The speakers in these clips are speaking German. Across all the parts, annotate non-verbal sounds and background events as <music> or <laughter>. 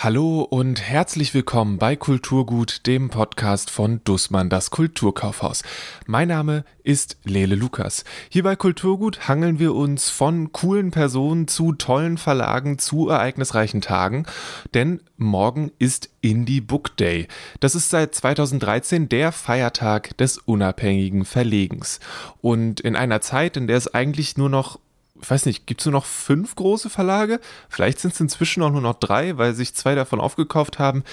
Hallo und herzlich willkommen bei Kulturgut, dem Podcast von Dussmann, das Kulturkaufhaus. Mein Name ist Lele Lukas. Hier bei Kulturgut hangeln wir uns von coolen Personen zu tollen Verlagen zu ereignisreichen Tagen, denn morgen ist Indie Book Day. Das ist seit 2013 der Feiertag des unabhängigen Verlegens. Und in einer Zeit, in der es eigentlich nur noch ich weiß nicht, gibt es nur noch fünf große Verlage? Vielleicht sind es inzwischen auch nur noch drei, weil sich zwei davon aufgekauft haben.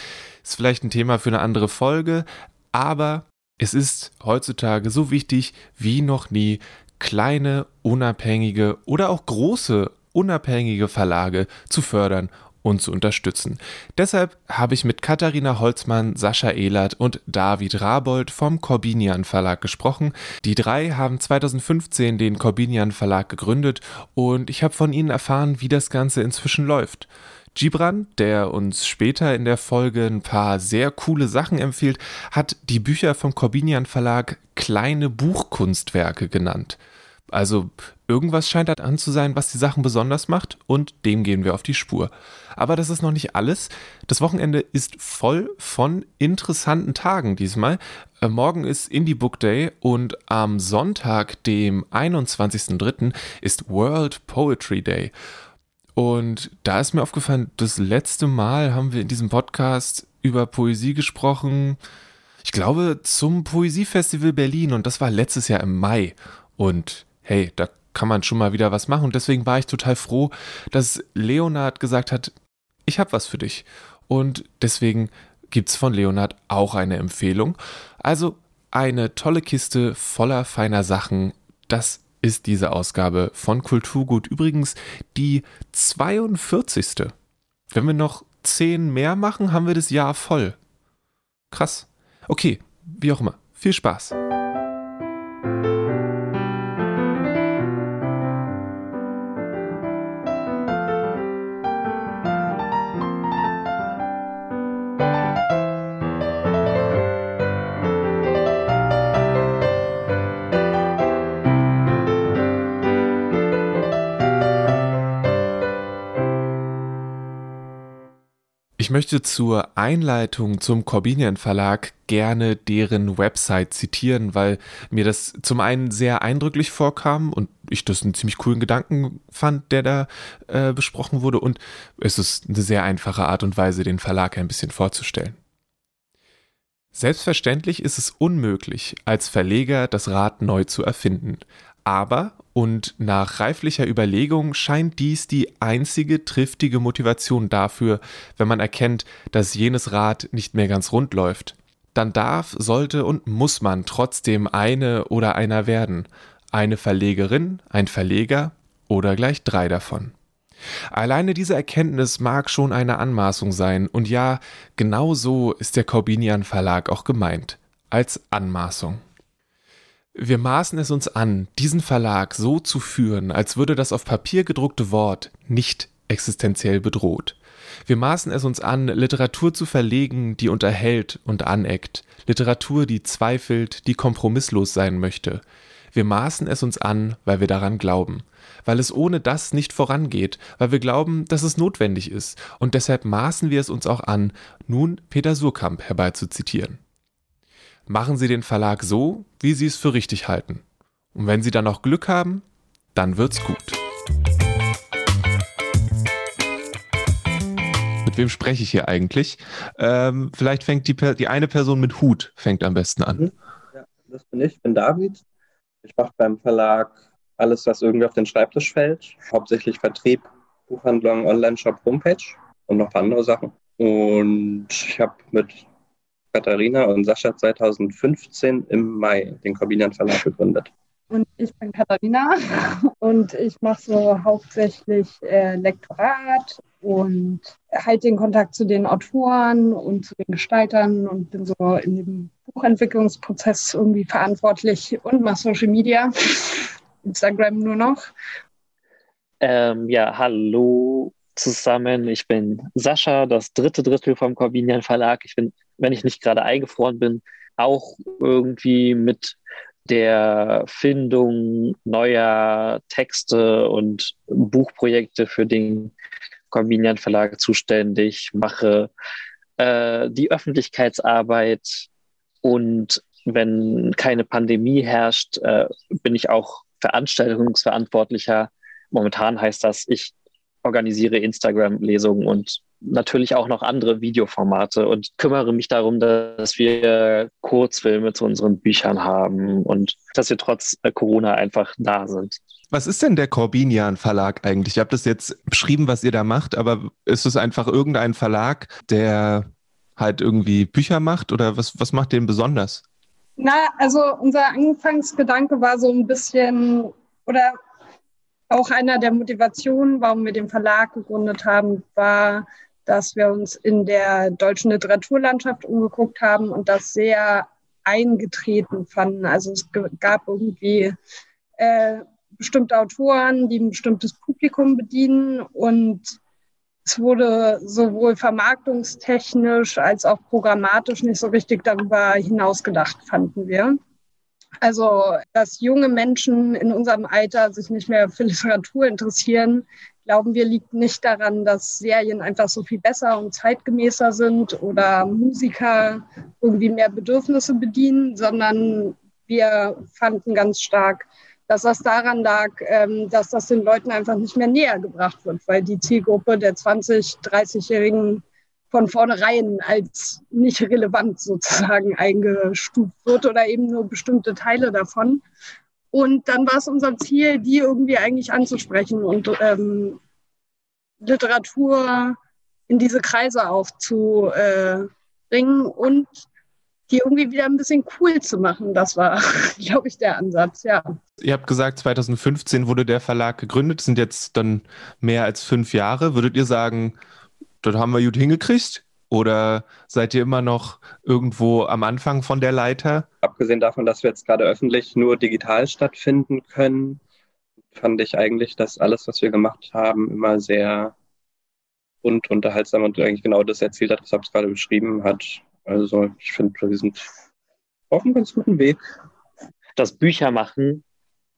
Ist vielleicht ein Thema für eine andere Folge, aber es ist heutzutage so wichtig wie noch nie, kleine, unabhängige oder auch große, unabhängige Verlage zu fördern und zu unterstützen. Deshalb habe ich mit Katharina Holzmann, Sascha Ehlert und David Rabold vom Corbinian Verlag gesprochen. Die drei haben 2015 den Corbinian Verlag gegründet und ich habe von ihnen erfahren, wie das Ganze inzwischen läuft. Gibran, der uns später in der Folge ein paar sehr coole Sachen empfiehlt, hat die Bücher vom Corbinian Verlag kleine Buchkunstwerke genannt. Also irgendwas scheint da an zu sein, was die Sachen besonders macht und dem gehen wir auf die Spur. Aber das ist noch nicht alles. Das Wochenende ist voll von interessanten Tagen diesmal. Äh, morgen ist Indie Book Day und am Sonntag, dem 21.03., ist World Poetry Day. Und da ist mir aufgefallen, das letzte Mal haben wir in diesem Podcast über Poesie gesprochen. Ich glaube, zum Poesiefestival Berlin und das war letztes Jahr im Mai. Und hey, da kann man schon mal wieder was machen. Und deswegen war ich total froh, dass Leonard gesagt hat, ich habe was für dich. Und deswegen gibt es von Leonard auch eine Empfehlung. Also eine tolle Kiste voller feiner Sachen. Das ist diese Ausgabe von Kulturgut. Übrigens die 42. Wenn wir noch 10 mehr machen, haben wir das Jahr voll. Krass. Okay, wie auch immer. Viel Spaß. Ich möchte zur Einleitung zum Corbinian Verlag gerne deren Website zitieren, weil mir das zum einen sehr eindrücklich vorkam und ich das einen ziemlich coolen Gedanken fand, der da äh, besprochen wurde und es ist eine sehr einfache Art und Weise, den Verlag ein bisschen vorzustellen. Selbstverständlich ist es unmöglich, als Verleger das Rad neu zu erfinden. Aber, und nach reiflicher Überlegung scheint dies die einzige triftige Motivation dafür, wenn man erkennt, dass jenes Rad nicht mehr ganz rund läuft. Dann darf, sollte und muss man trotzdem eine oder einer werden. Eine Verlegerin, ein Verleger oder gleich drei davon. Alleine diese Erkenntnis mag schon eine Anmaßung sein, und ja, genau so ist der Corbinian Verlag auch gemeint, als Anmaßung. Wir maßen es uns an, diesen Verlag so zu führen, als würde das auf Papier gedruckte Wort nicht existenziell bedroht. Wir maßen es uns an, Literatur zu verlegen, die unterhält und aneckt, Literatur, die zweifelt, die kompromisslos sein möchte. Wir maßen es uns an, weil wir daran glauben, weil es ohne das nicht vorangeht, weil wir glauben, dass es notwendig ist, und deshalb maßen wir es uns auch an, nun Peter Surkamp herbeizuzitieren machen Sie den Verlag so, wie Sie es für richtig halten. Und wenn Sie dann noch Glück haben, dann wird's gut. Mit wem spreche ich hier eigentlich? Ähm, vielleicht fängt die, die eine Person mit Hut fängt am besten an. Mhm. Ja, das bin ich, ich bin David. Ich mache beim Verlag alles, was irgendwie auf den Schreibtisch fällt. Hauptsächlich Vertrieb, Buchhandlung, Online-Shop, Homepage und noch andere Sachen. Und ich habe mit Katharina und Sascha 2015 im Mai den Corbinian Verlag gegründet. Und ich bin Katharina <laughs> und ich mache so hauptsächlich äh, Lektorat und halte den Kontakt zu den Autoren und zu den Gestaltern und bin so in dem Buchentwicklungsprozess irgendwie verantwortlich und mache Social Media, <laughs> Instagram nur noch. Ähm, ja, hallo zusammen. Ich bin Sascha, das dritte Drittel vom Corbinian Verlag. Ich bin wenn ich nicht gerade eingefroren bin, auch irgendwie mit der Findung neuer Texte und Buchprojekte für den Corbinian Verlag zuständig, mache äh, die Öffentlichkeitsarbeit und wenn keine Pandemie herrscht, äh, bin ich auch Veranstaltungsverantwortlicher. Momentan heißt das, ich organisiere Instagram-Lesungen und natürlich auch noch andere Videoformate und kümmere mich darum, dass wir Kurzfilme zu unseren Büchern haben und dass wir trotz äh, Corona einfach da sind. Was ist denn der Corbinian Verlag eigentlich? Ihr habt das jetzt beschrieben, was ihr da macht, aber ist es einfach irgendein Verlag, der halt irgendwie Bücher macht oder was, was macht den besonders? Na, also unser Anfangsgedanke war so ein bisschen, oder auch einer der Motivationen, warum wir den Verlag gegründet haben, war, dass wir uns in der deutschen Literaturlandschaft umgeguckt haben und das sehr eingetreten fanden. Also es gab irgendwie äh, bestimmte Autoren, die ein bestimmtes Publikum bedienen und es wurde sowohl vermarktungstechnisch als auch programmatisch nicht so richtig darüber hinausgedacht, fanden wir. Also, dass junge Menschen in unserem Alter sich nicht mehr für Literatur interessieren, glauben wir, liegt nicht daran, dass Serien einfach so viel besser und zeitgemäßer sind oder Musiker irgendwie mehr Bedürfnisse bedienen, sondern wir fanden ganz stark, dass das daran lag, ähm, dass das den Leuten einfach nicht mehr näher gebracht wird, weil die Zielgruppe der 20-, 30-Jährigen von vornherein als nicht relevant sozusagen eingestuft wird oder eben nur bestimmte Teile davon. Und dann war es unser Ziel, die irgendwie eigentlich anzusprechen und ähm, Literatur in diese Kreise aufzubringen und die irgendwie wieder ein bisschen cool zu machen. Das war, <laughs> glaube ich, der Ansatz, ja. Ihr habt gesagt, 2015 wurde der Verlag gegründet, sind jetzt dann mehr als fünf Jahre. Würdet ihr sagen, das haben wir gut hingekriegt? Oder seid ihr immer noch irgendwo am Anfang von der Leiter? Abgesehen davon, dass wir jetzt gerade öffentlich nur digital stattfinden können, fand ich eigentlich, dass alles, was wir gemacht haben, immer sehr und unterhaltsam und eigentlich genau das erzielt hat, was Habs gerade beschrieben hat. Also ich finde, wir sind auf einem ganz guten Weg. Das Bücher machen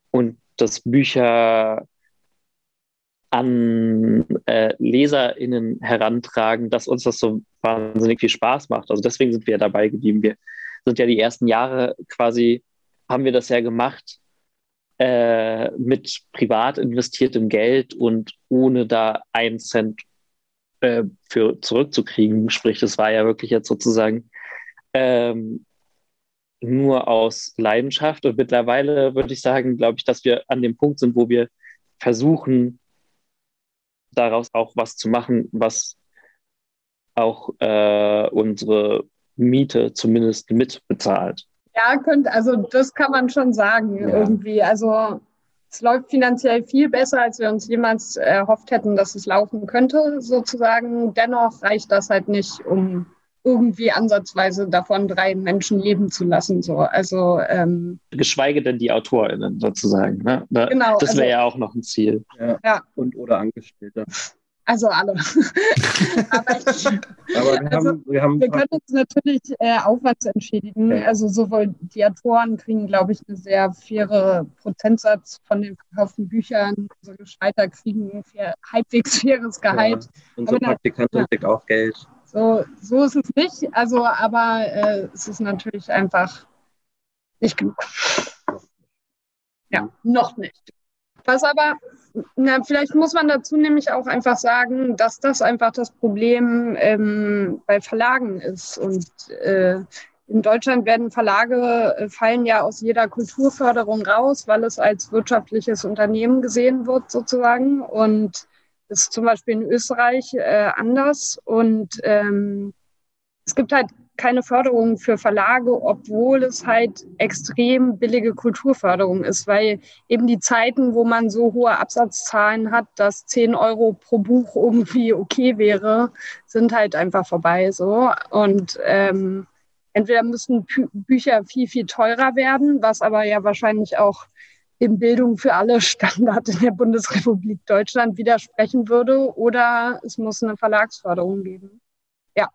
und das Bücher an äh, LeserInnen herantragen, dass uns das so wahnsinnig viel Spaß macht. Also deswegen sind wir ja dabei geblieben. Wir sind ja die ersten Jahre quasi, haben wir das ja gemacht äh, mit privat investiertem Geld und ohne da einen Cent äh, für zurückzukriegen. Sprich, es war ja wirklich jetzt sozusagen ähm, nur aus Leidenschaft. Und mittlerweile würde ich sagen, glaube ich, dass wir an dem Punkt sind, wo wir versuchen, daraus auch was zu machen, was auch äh, unsere Miete zumindest mitbezahlt. Ja, könnte, also das kann man schon sagen ja. irgendwie. Also es läuft finanziell viel besser, als wir uns jemals erhofft hätten, dass es laufen könnte, sozusagen. Dennoch reicht das halt nicht, um irgendwie ansatzweise davon drei Menschen leben zu lassen. So. Also, ähm, Geschweige denn die AutorInnen sozusagen. Ne? genau, das wäre also, ja auch noch ein Ziel. Ja. ja. Und oder Angestellte. Also alle. <laughs> Aber, ich, <laughs> Aber wir, also, haben, wir, haben wir können uns natürlich äh, Aufwands entschädigen. Ja. Also sowohl die Autoren kriegen, glaube ich, einen sehr faire Prozentsatz von den verkauften Büchern. Unsere Gestalter kriegen ein fair, halbwegs faires Gehalt. Ja. Unsere Praktikantin kriegt auch Geld. So, so ist es nicht. Also, aber äh, es ist natürlich einfach nicht genug. Ja, noch nicht. Was aber, na, vielleicht muss man dazu nämlich auch einfach sagen, dass das einfach das Problem ähm, bei Verlagen ist. Und äh, in Deutschland werden Verlage, äh, fallen ja aus jeder Kulturförderung raus, weil es als wirtschaftliches Unternehmen gesehen wird sozusagen. Und ist zum Beispiel in Österreich äh, anders. Und ähm, es gibt halt keine Förderung für Verlage, obwohl es halt extrem billige Kulturförderung ist, weil eben die Zeiten, wo man so hohe Absatzzahlen hat, dass 10 Euro pro Buch irgendwie okay wäre, sind halt einfach vorbei so. Und ähm, entweder müssen Bü Bücher viel, viel teurer werden, was aber ja wahrscheinlich auch dem Bildung für alle Standard in der Bundesrepublik Deutschland widersprechen würde, oder es muss eine Verlagsförderung geben. Ja,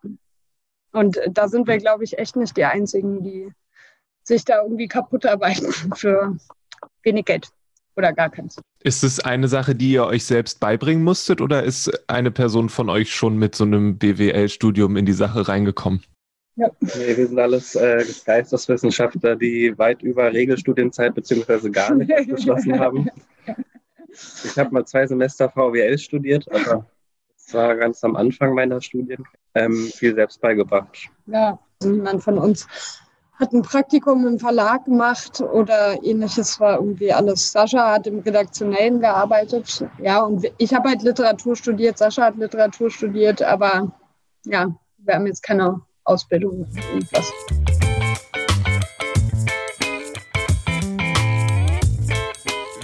und da sind wir, glaube ich, echt nicht die Einzigen, die sich da irgendwie kaputt arbeiten <laughs> für wenig Geld. oder gar keins. Ist es eine Sache, die ihr euch selbst beibringen musstet oder ist eine Person von euch schon mit so einem BWL-Studium in die Sache reingekommen? Ja. Nee, wir sind alles äh, Geisteswissenschaftler, die weit über Regelstudienzeit bzw. gar nicht <laughs> abgeschlossen haben. Ich habe mal zwei Semester VWL studiert, aber das war ganz am Anfang meiner Studien. Ähm, viel selbst beigebracht. Ja, niemand von uns hat ein Praktikum im Verlag gemacht oder ähnliches war irgendwie alles. Sascha hat im Redaktionellen gearbeitet. Ja, und ich habe halt Literatur studiert, Sascha hat Literatur studiert, aber ja, wir haben jetzt keine Ausbildung irgendwas.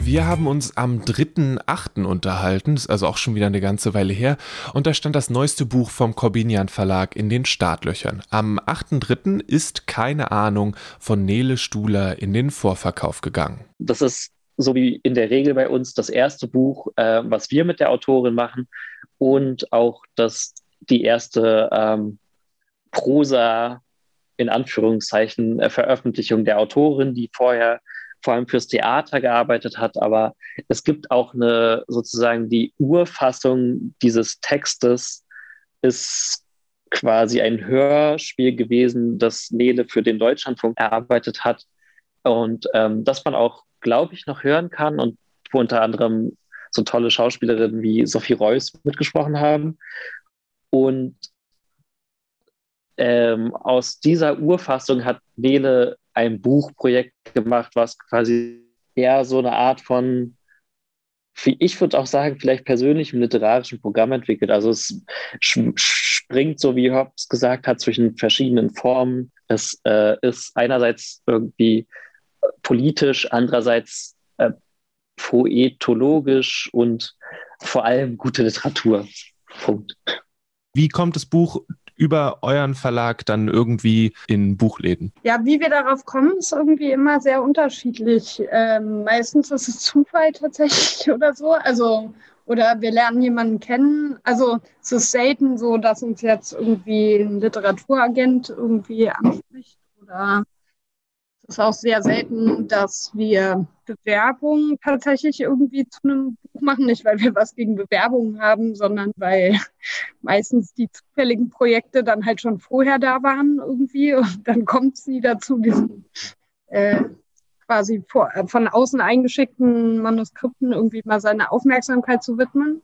Wir haben uns am 3.8. unterhalten, das ist also auch schon wieder eine ganze Weile her, und da stand das neueste Buch vom Corbinian Verlag in den Startlöchern. Am 8.3. ist keine Ahnung von Nele Stuhler in den Vorverkauf gegangen. Das ist so wie in der Regel bei uns das erste Buch, äh, was wir mit der Autorin machen und auch das, die erste ähm, Prosa in Anführungszeichen äh, Veröffentlichung der Autorin, die vorher vor allem fürs Theater gearbeitet hat, aber es gibt auch eine sozusagen die Urfassung dieses Textes ist quasi ein Hörspiel gewesen, das Nele für den Deutschlandfunk erarbeitet hat und ähm, das man auch, glaube ich, noch hören kann und wo unter anderem so tolle Schauspielerinnen wie Sophie Reuss mitgesprochen haben. Und ähm, aus dieser Urfassung hat Nele ein Buchprojekt gemacht, was quasi eher so eine Art von, ich würde auch sagen, vielleicht persönlichem literarischen Programm entwickelt. Also es springt, so wie Hobbes gesagt hat, zwischen verschiedenen Formen. Es äh, ist einerseits irgendwie politisch, andererseits äh, poetologisch und vor allem gute Literatur. Punkt. Wie kommt das Buch über euren Verlag dann irgendwie in Buchläden? Ja, wie wir darauf kommen, ist irgendwie immer sehr unterschiedlich. Ähm, meistens ist es Zufall tatsächlich <laughs> oder so. Also oder wir lernen jemanden kennen. Also es ist selten so, dass uns jetzt irgendwie ein Literaturagent irgendwie anspricht oder ist auch sehr selten, dass wir Bewerbungen tatsächlich irgendwie zu einem Buch machen. Nicht, weil wir was gegen Bewerbungen haben, sondern weil meistens die zufälligen Projekte dann halt schon vorher da waren irgendwie. Und dann kommt sie dazu, diesen äh, quasi vor, äh, von außen eingeschickten Manuskripten irgendwie mal seine Aufmerksamkeit zu widmen.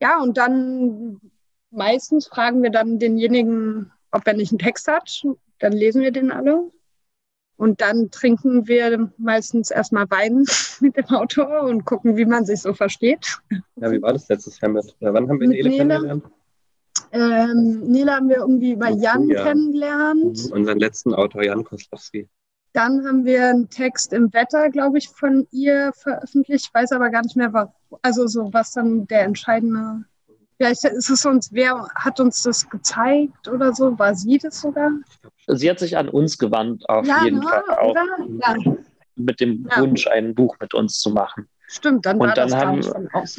Ja, und dann meistens fragen wir dann denjenigen, ob er nicht einen Text hat. Dann lesen wir den alle und dann trinken wir meistens erstmal Wein <laughs> mit dem Autor und gucken, wie man sich so versteht. Ja, wie war das letztes Jahr mit? Äh, wann haben wir Nele, Nele kennengelernt? Ähm, Nele haben wir irgendwie über Jan ja. kennengelernt. Mhm. Unseren letzten Autor, Jan Koslowski. Dann haben wir einen Text im Wetter, glaube ich, von ihr veröffentlicht. Ich weiß aber gar nicht mehr, was, also so was dann der entscheidende Vielleicht ist es uns, wer hat uns das gezeigt oder so? War sie das sogar? Sie hat sich an uns gewandt, auf ja, jeden ne? Fall auch. Ja. Mit dem. Wunsch, ein Buch mit uns zu machen. Stimmt, dann und war dann das haben,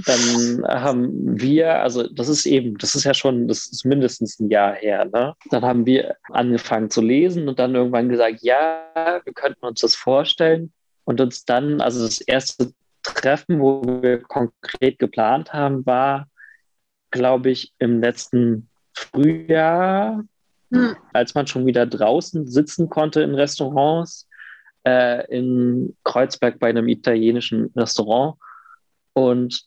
dann haben wir, also das ist eben, das ist ja schon, das ist mindestens ein Jahr her, ne? Dann haben wir angefangen zu lesen und dann irgendwann gesagt, ja, wir könnten uns das vorstellen und uns dann, also das erste Treffen, wo wir konkret geplant haben, war glaube ich, im letzten Frühjahr, hm. als man schon wieder draußen sitzen konnte in Restaurants, äh, in Kreuzberg bei einem italienischen Restaurant. Und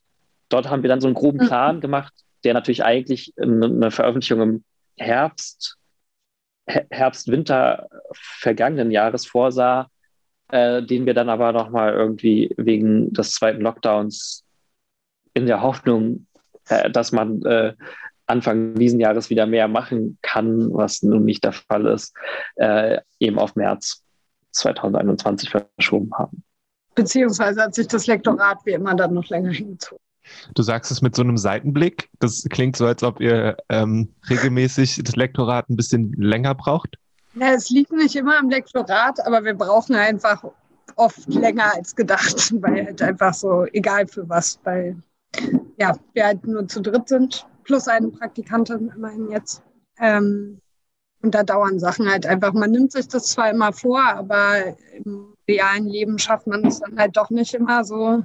dort haben wir dann so einen groben hm. Plan gemacht, der natürlich eigentlich eine Veröffentlichung im Herbst, Herbst, Winter vergangenen Jahres vorsah, äh, den wir dann aber nochmal irgendwie wegen des zweiten Lockdowns in der Hoffnung äh, dass man äh, Anfang diesen Jahres wieder mehr machen kann, was nun nicht der Fall ist, äh, eben auf März 2021 verschoben haben. Beziehungsweise hat sich das Lektorat wie immer dann noch länger hingezogen. Du sagst es mit so einem Seitenblick. Das klingt so, als ob ihr ähm, regelmäßig das Lektorat ein bisschen länger braucht. Ja, es liegt nicht immer am Lektorat, aber wir brauchen einfach oft länger als gedacht, <laughs> weil halt einfach so, egal für was, weil ja, wir halt nur zu dritt sind, plus eine Praktikantin immerhin jetzt. Ähm, Und da dauern Sachen halt einfach. Man nimmt sich das zwar immer vor, aber im realen Leben schafft man es dann halt doch nicht immer so,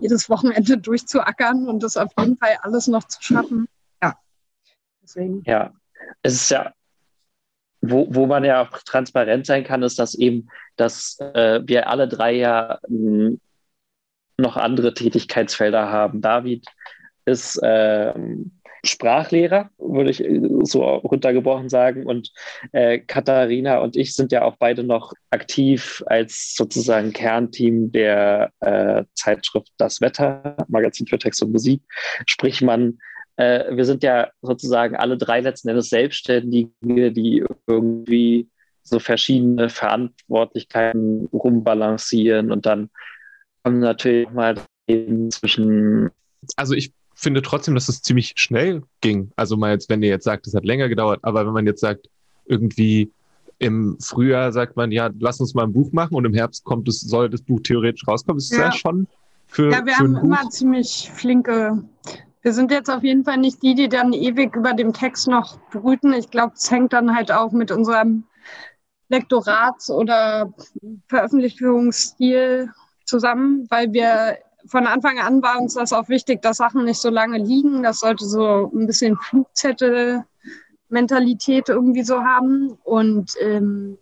jedes Wochenende <laughs> durchzuackern und das auf jeden Fall alles noch zu schaffen. Ja. Deswegen. Ja, es ist ja, wo, wo man ja auch transparent sein kann, ist, dass eben, dass äh, wir alle drei ja hm, noch andere Tätigkeitsfelder haben. David ist ähm, Sprachlehrer, würde ich äh, so runtergebrochen sagen. Und äh, Katharina und ich sind ja auch beide noch aktiv als sozusagen Kernteam der äh, Zeitschrift Das Wetter, Magazin für Text und Musik. Sprich, man, äh, wir sind ja sozusagen alle drei letzten Endes Selbstständige, die irgendwie so verschiedene Verantwortlichkeiten rumbalancieren und dann kommen natürlich mal zwischen. Also ich finde trotzdem, dass es ziemlich schnell ging. Also mal jetzt, wenn ihr jetzt sagt, es hat länger gedauert, aber wenn man jetzt sagt, irgendwie im Frühjahr sagt man, ja, lass uns mal ein Buch machen und im Herbst kommt es, soll das Buch theoretisch rauskommen, ist ja. ja schon für. Ja, wir für haben immer ziemlich flinke. Wir sind jetzt auf jeden Fall nicht die, die dann ewig über dem Text noch brüten. Ich glaube, es hängt dann halt auch mit unserem Lektorats- oder Veröffentlichungsstil zusammen, weil wir von Anfang an war uns das auch wichtig, dass Sachen nicht so lange liegen. Das sollte so ein bisschen Flugzettel-Mentalität irgendwie so haben. Und ähm,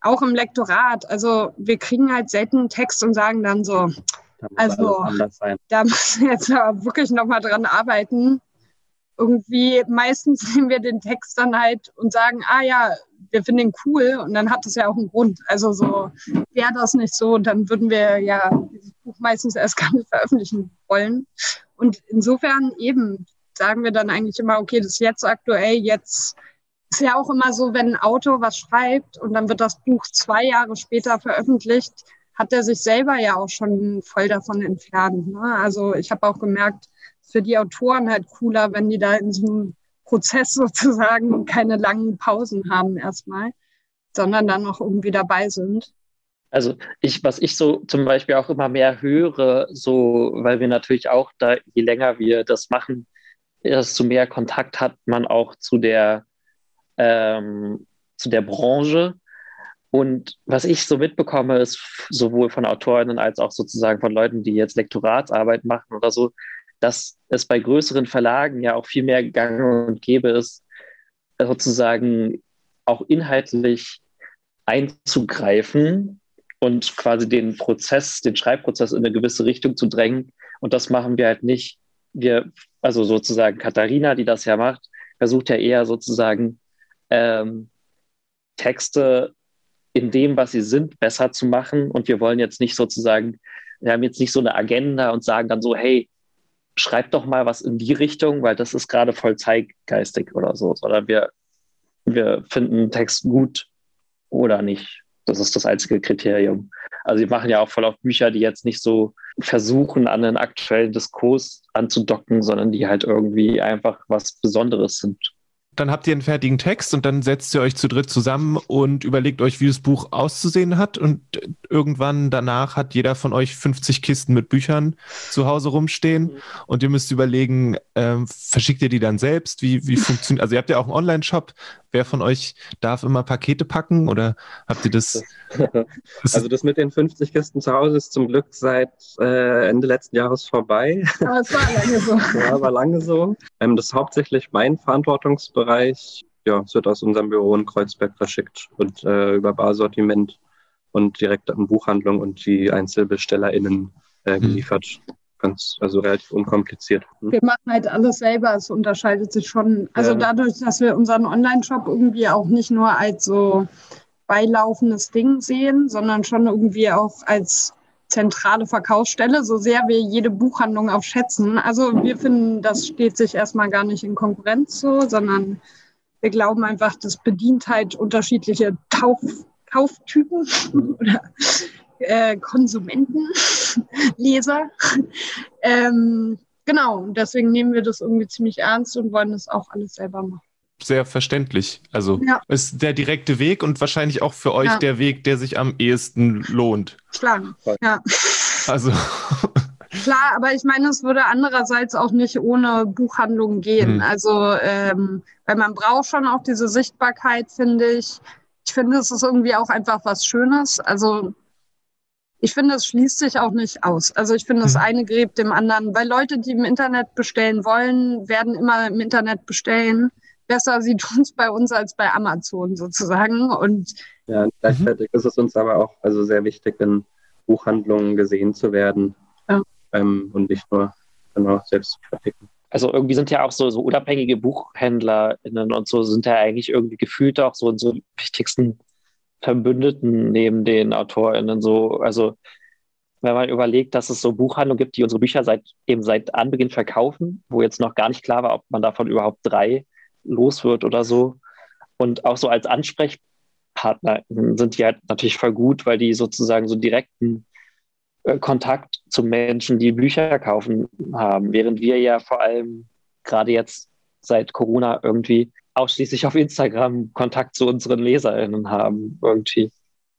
auch im Lektorat, also wir kriegen halt selten einen Text und sagen dann so, also da müssen wir <laughs> jetzt aber wirklich nochmal dran arbeiten. Irgendwie meistens <laughs> nehmen wir den Text dann halt und sagen, ah ja, wir finden ihn cool und dann hat das ja auch einen Grund. Also so wäre das nicht so, dann würden wir ja dieses Buch meistens erst <laughs> gar nicht veröffentlichen wollen. Und insofern eben sagen wir dann eigentlich immer, okay, das ist jetzt aktuell, jetzt ist ja auch immer so, wenn ein Autor was schreibt und dann wird das Buch zwei Jahre später veröffentlicht, hat er sich selber ja auch schon voll davon entfernt. Ne? Also ich habe auch gemerkt, für die Autoren halt cooler, wenn die da in so einem Prozess <laughs> sozusagen keine langen Pausen haben erstmal, sondern dann noch irgendwie dabei sind. Also ich, was ich so zum Beispiel auch immer mehr höre, so, weil wir natürlich auch da, je länger wir das machen, desto mehr Kontakt hat man auch zu der, ähm, zu der Branche. Und was ich so mitbekomme, ist sowohl von Autorinnen als auch sozusagen von Leuten, die jetzt Lektoratsarbeit machen oder so, dass es bei größeren Verlagen ja auch viel mehr gang und gäbe ist, sozusagen auch inhaltlich einzugreifen und quasi den Prozess, den Schreibprozess in eine gewisse Richtung zu drängen. Und das machen wir halt nicht. Wir, also sozusagen Katharina, die das ja macht, versucht ja eher sozusagen ähm, Texte in dem, was sie sind, besser zu machen. Und wir wollen jetzt nicht sozusagen, wir haben jetzt nicht so eine Agenda und sagen dann so, hey, schreib doch mal was in die Richtung, weil das ist gerade voll zeitgeistig oder so, sondern wir, wir finden Text gut oder nicht. Das ist das einzige Kriterium. Also wir machen ja auch voll auf Bücher, die jetzt nicht so versuchen, an den aktuellen Diskurs anzudocken, sondern die halt irgendwie einfach was Besonderes sind dann habt ihr einen fertigen Text und dann setzt ihr euch zu dritt zusammen und überlegt euch, wie das Buch auszusehen hat. Und irgendwann danach hat jeder von euch 50 Kisten mit Büchern zu Hause rumstehen. Mhm. Und ihr müsst überlegen, ähm, verschickt ihr die dann selbst? Wie, wie funktioniert, also ihr habt ja auch einen Online-Shop. Wer von euch darf immer Pakete packen oder habt ihr das? <laughs> also das mit den 50 Kisten zu Hause ist zum Glück seit äh, Ende letzten Jahres vorbei. <laughs> Aber es war lange so. <laughs> ja, war lange so. Ähm, das ist hauptsächlich mein Verantwortungsbereich. Ja, es wird aus unserem Büro in Kreuzberg verschickt und äh, über Barsortiment und direkt an Buchhandlung und die EinzelbestellerInnen äh, geliefert. Hm ganz, also relativ unkompliziert. Hm? Wir machen halt alles selber, es unterscheidet sich schon. Also ja. dadurch, dass wir unseren Online-Shop irgendwie auch nicht nur als so beilaufendes Ding sehen, sondern schon irgendwie auch als zentrale Verkaufsstelle, so sehr wir jede Buchhandlung auch schätzen. Also wir finden, das steht sich erstmal gar nicht in Konkurrenz so, sondern wir glauben einfach, das bedient halt unterschiedliche Tauf Kauftypen <laughs> oder äh, Konsumenten, Leser. <laughs> ähm, genau, deswegen nehmen wir das irgendwie ziemlich ernst und wollen das auch alles selber machen. Sehr verständlich. Also ja. ist der direkte Weg und wahrscheinlich auch für euch ja. der Weg, der sich am ehesten lohnt. Klar, ja. Also <laughs> Klar, aber ich meine, es würde andererseits auch nicht ohne Buchhandlung gehen. Mhm. Also, ähm, weil man braucht schon auch diese Sichtbarkeit, finde ich. Ich finde, es ist irgendwie auch einfach was Schönes. Also, ich finde, es schließt sich auch nicht aus. Also, ich finde, das mhm. eine gräbt dem anderen, weil Leute, die im Internet bestellen wollen, werden immer im Internet bestellen. Besser, sie <laughs> tun es bei uns als bei Amazon sozusagen. Und ja, gleichzeitig mhm. ist es uns aber auch also sehr wichtig, in Buchhandlungen gesehen zu werden ja. ähm, und nicht nur genau, selbst zu verticken. Also irgendwie sind ja auch so, so unabhängige BuchhändlerInnen und so sind ja eigentlich irgendwie gefühlt auch so unsere wichtigsten Verbündeten neben den AutorInnen so. Also wenn man überlegt, dass es so Buchhandlungen gibt, die unsere Bücher seit eben seit Anbeginn verkaufen, wo jetzt noch gar nicht klar war, ob man davon überhaupt drei los wird oder so. Und auch so als Ansprechpartner sind die halt natürlich voll gut, weil die sozusagen so direkten äh, Kontakt zu Menschen, die Bücher kaufen haben, während wir ja vor allem gerade jetzt seit Corona irgendwie ausschließlich auf Instagram Kontakt zu unseren LeserInnen haben irgendwie.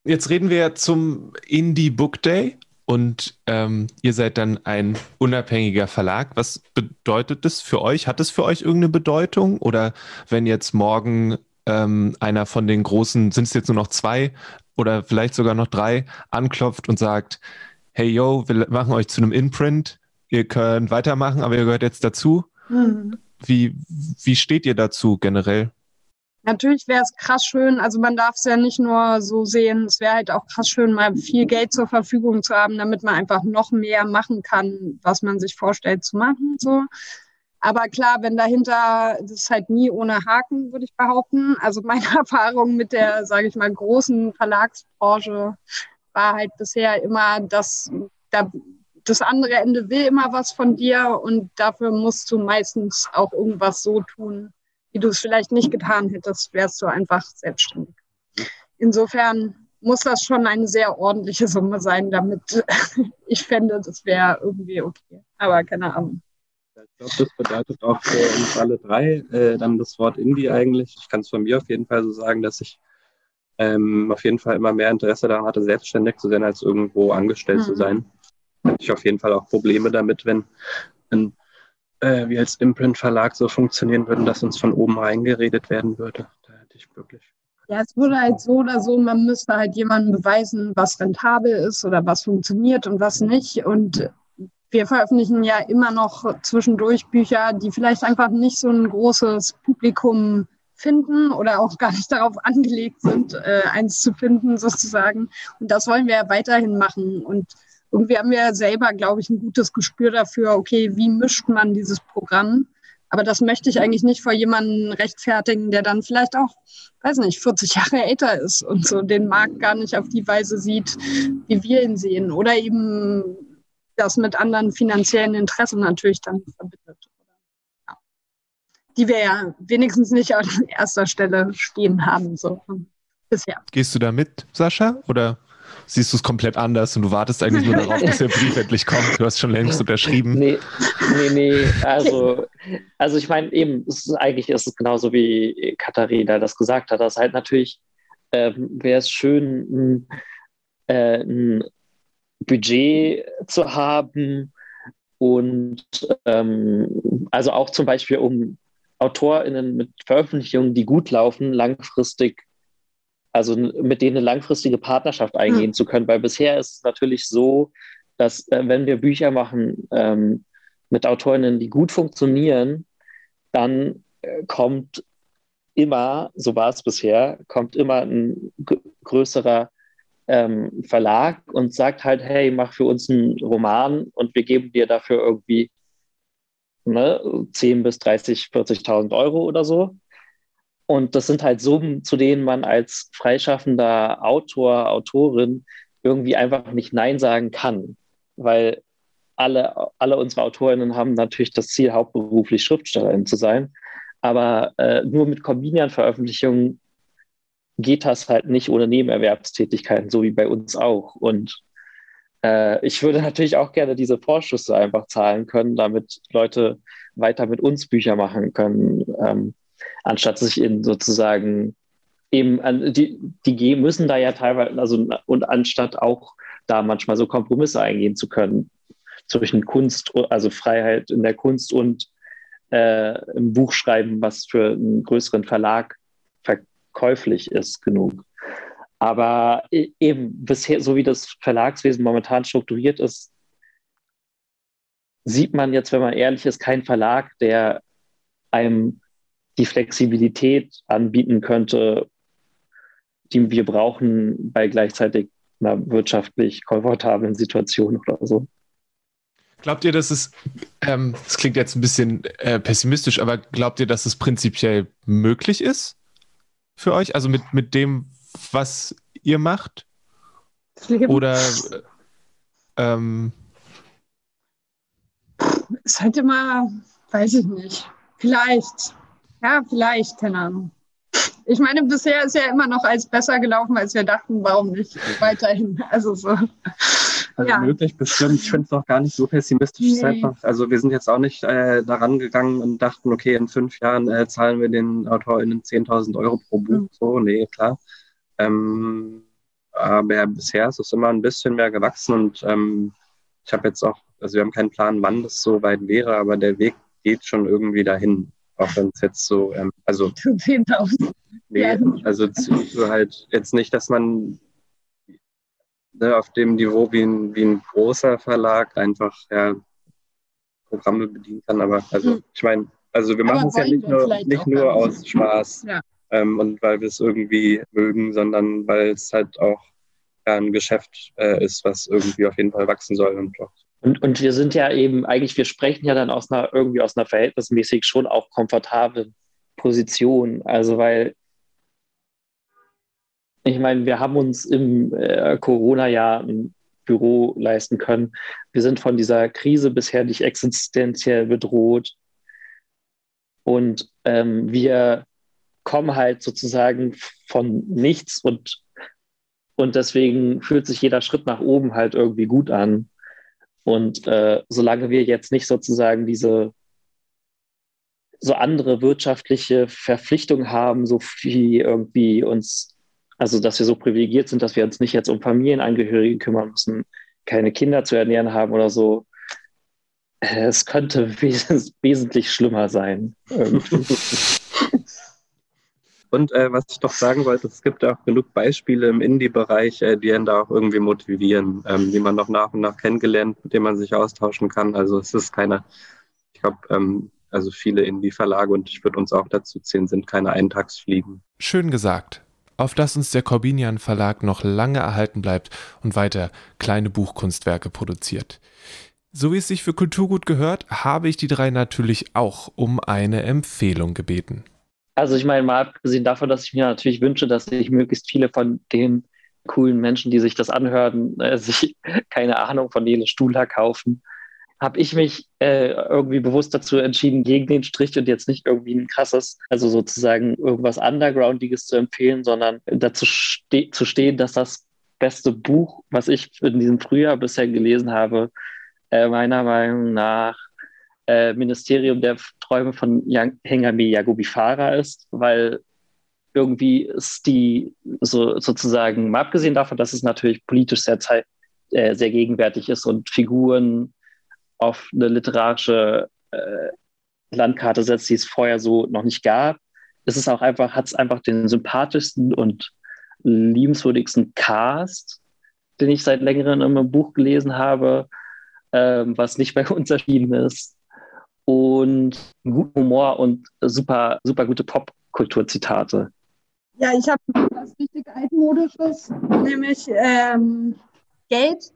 Jetzt reden wir zum Indie Book Day und ähm, ihr seid dann ein unabhängiger Verlag. Was bedeutet das für euch? Hat es für euch irgendeine Bedeutung? Oder wenn jetzt morgen ähm, einer von den großen, sind es jetzt nur noch zwei oder vielleicht sogar noch drei, anklopft und sagt, hey yo, wir machen euch zu einem Imprint, ihr könnt weitermachen, aber ihr gehört jetzt dazu. Mhm. Wie, wie steht ihr dazu generell? Natürlich wäre es krass schön, also man darf es ja nicht nur so sehen, es wäre halt auch krass schön, mal viel Geld zur Verfügung zu haben, damit man einfach noch mehr machen kann, was man sich vorstellt zu machen. So. Aber klar, wenn dahinter, das ist halt nie ohne Haken, würde ich behaupten. Also meine <laughs> Erfahrung mit der, sage ich mal, großen Verlagsbranche war halt bisher immer, dass da, das andere Ende will immer was von dir und dafür musst du meistens auch irgendwas so tun, wie du es vielleicht nicht getan hättest, wärst du einfach selbstständig. Insofern muss das schon eine sehr ordentliche Summe sein, damit <laughs> ich fände, das wäre irgendwie okay. Aber keine Ahnung. Ich glaube, das bedeutet auch für uns alle drei äh, dann das Wort Indie eigentlich. Ich kann es von mir auf jeden Fall so sagen, dass ich ähm, auf jeden Fall immer mehr Interesse daran hatte, selbstständig zu sein, als irgendwo angestellt mhm. zu sein. Hatte ich auf jeden Fall auch Probleme damit, wenn, wenn äh, wir als Imprint-Verlag so funktionieren würden, dass uns von oben reingeredet werden würde. Da hätte ich wirklich. Ja, es wurde halt so oder so, man müsste halt jemandem beweisen, was rentabel ist oder was funktioniert und was nicht. Und wir veröffentlichen ja immer noch zwischendurch Bücher, die vielleicht einfach nicht so ein großes Publikum finden oder auch gar nicht darauf angelegt sind, äh, eins zu finden sozusagen. Und das wollen wir ja weiterhin machen. Und irgendwie haben wir selber, glaube ich, ein gutes Gespür dafür, okay, wie mischt man dieses Programm? Aber das möchte ich eigentlich nicht vor jemandem rechtfertigen, der dann vielleicht auch, weiß nicht, 40 Jahre älter ist und so den Markt gar nicht auf die Weise sieht, wie wir ihn sehen. Oder eben das mit anderen finanziellen Interessen natürlich dann verbindet die wir ja wenigstens nicht an erster Stelle stehen haben, so bisher. Gehst du da mit, Sascha? Oder siehst du es komplett anders und du wartest eigentlich nur darauf, dass der <laughs> Brief endlich kommt? Du hast schon längst unterschrieben. Nee, nee, nee. Also, also ich meine, eben, ist, eigentlich ist es genauso wie Katharina das gesagt hat, dass halt natürlich ähm, wäre es schön, ein, äh, ein Budget zu haben, und ähm, also auch zum Beispiel, um AutorInnen mit Veröffentlichungen, die gut laufen, langfristig, also mit denen eine langfristige Partnerschaft eingehen mhm. zu können. Weil bisher ist es natürlich so, dass äh, wenn wir Bücher machen ähm, mit AutorInnen, die gut funktionieren, dann äh, kommt immer, so war es bisher, kommt immer ein größerer ähm, Verlag und sagt halt, hey, mach für uns einen Roman und wir geben dir dafür irgendwie ne, 10 bis 30, 40.000 Euro oder so. Und das sind halt Summen, zu denen man als freischaffender Autor, Autorin irgendwie einfach nicht Nein sagen kann, weil alle, alle unsere Autorinnen haben natürlich das Ziel, hauptberuflich Schriftstellerin zu sein. Aber äh, nur mit Combinian-Veröffentlichungen geht das halt nicht ohne Nebenerwerbstätigkeiten, so wie bei uns auch. Und äh, ich würde <laughs> natürlich auch gerne diese Vorschüsse einfach zahlen können, damit Leute weiter mit uns Bücher machen können, ähm, anstatt sich in sozusagen eben an die, die müssen da ja teilweise, also und anstatt auch da manchmal so Kompromisse eingehen zu können. zwischen Kunst, also Freiheit in der Kunst und äh, im Buchschreiben, was für einen größeren Verlag verkäuflich ist, genug. Aber e-, eben bisher, so wie das Verlagswesen momentan strukturiert ist, sieht man jetzt, wenn man ehrlich ist, keinen Verlag, der einem die Flexibilität anbieten könnte, die wir brauchen bei gleichzeitig einer wirtschaftlich komfortablen Situation oder so. Glaubt ihr, dass es, ähm, das klingt jetzt ein bisschen äh, pessimistisch, aber glaubt ihr, dass es prinzipiell möglich ist für euch? Also mit, mit dem, was ihr macht? Oder ähm, ist halt immer, weiß ich nicht. Vielleicht. Ja, vielleicht, keine Ahnung. Ich meine, bisher ist ja immer noch als besser gelaufen, als wir dachten, warum nicht weiterhin. Also so. Also ja. möglich, bestimmt. Ich finde es auch gar nicht so pessimistisch. Nee. Einfach, also wir sind jetzt auch nicht äh, daran gegangen und dachten, okay, in fünf Jahren äh, zahlen wir den AutorInnen 10.000 Euro pro Buch. Mhm. So, nee, klar. Ähm, aber bisher ist es immer ein bisschen mehr gewachsen und ähm, ich habe jetzt auch, also wir haben keinen Plan, wann das so weit wäre, aber der Weg geht schon irgendwie dahin. Auch wenn es jetzt so, ähm, also. 10.000. Nee, also zu, halt jetzt nicht, dass man ne, auf dem Niveau wie ein, wie ein großer Verlag einfach ja, Programme bedienen kann. Aber also hm. ich meine, also wir machen es ja nicht nur, nicht nur aus Spaß ja. ähm, und weil wir es irgendwie mögen, sondern weil es halt auch ja, ein Geschäft äh, ist, was irgendwie auf jeden Fall wachsen soll und auch und, und wir sind ja eben, eigentlich, wir sprechen ja dann aus einer, irgendwie aus einer verhältnismäßig schon auch komfortablen Position. Also, weil ich meine, wir haben uns im äh, Corona-Jahr ein Büro leisten können. Wir sind von dieser Krise bisher nicht existenziell bedroht. Und ähm, wir kommen halt sozusagen von nichts und, und deswegen fühlt sich jeder Schritt nach oben halt irgendwie gut an. Und äh, solange wir jetzt nicht sozusagen diese so andere wirtschaftliche Verpflichtungen haben, so wie irgendwie uns also, dass wir so privilegiert sind, dass wir uns nicht jetzt um Familienangehörige kümmern müssen, keine Kinder zu ernähren haben oder so. Äh, es könnte <laughs> wes wesentlich schlimmer sein. <laughs> Und äh, was ich doch sagen wollte, es gibt auch genug Beispiele im Indie-Bereich, äh, die einen da auch irgendwie motivieren, ähm, die man noch nach und nach kennengelernt, mit denen man sich austauschen kann. Also es ist keine, ich glaube, ähm, also viele Indie-Verlage und ich würde uns auch dazu zählen, sind keine Eintagsfliegen. Schön gesagt auf das uns der Corbinian Verlag noch lange erhalten bleibt und weiter kleine Buchkunstwerke produziert. So wie es sich für Kulturgut gehört, habe ich die drei natürlich auch um eine Empfehlung gebeten. Also ich meine, mal abgesehen davon, dass ich mir natürlich wünsche, dass sich möglichst viele von den coolen Menschen, die sich das anhören, äh, <laughs> sich keine Ahnung von Nele Stuhler kaufen, habe ich mich äh, irgendwie bewusst dazu entschieden, gegen den Strich und jetzt nicht irgendwie ein krasses, also sozusagen irgendwas Undergroundiges zu empfehlen, sondern dazu ste zu stehen, dass das beste Buch, was ich in diesem Frühjahr bisher gelesen habe, äh, meiner Meinung nach äh, Ministerium der Träume von Hengami Yagubifara ist, weil irgendwie ist die so sozusagen, mal abgesehen davon, dass es natürlich politisch sehr, äh, sehr gegenwärtig ist und Figuren auf eine literarische äh, Landkarte setzt, die es vorher so noch nicht gab. Es ist auch einfach, hat es einfach den sympathischsten und liebenswürdigsten Cast, den ich seit längerem in einem Buch gelesen habe, ähm, was nicht bei uns erschienen ist. Und guten Humor und super, super gute Popkulturzitate. Ja, ich habe was richtig altmodisches, nämlich ähm, Geld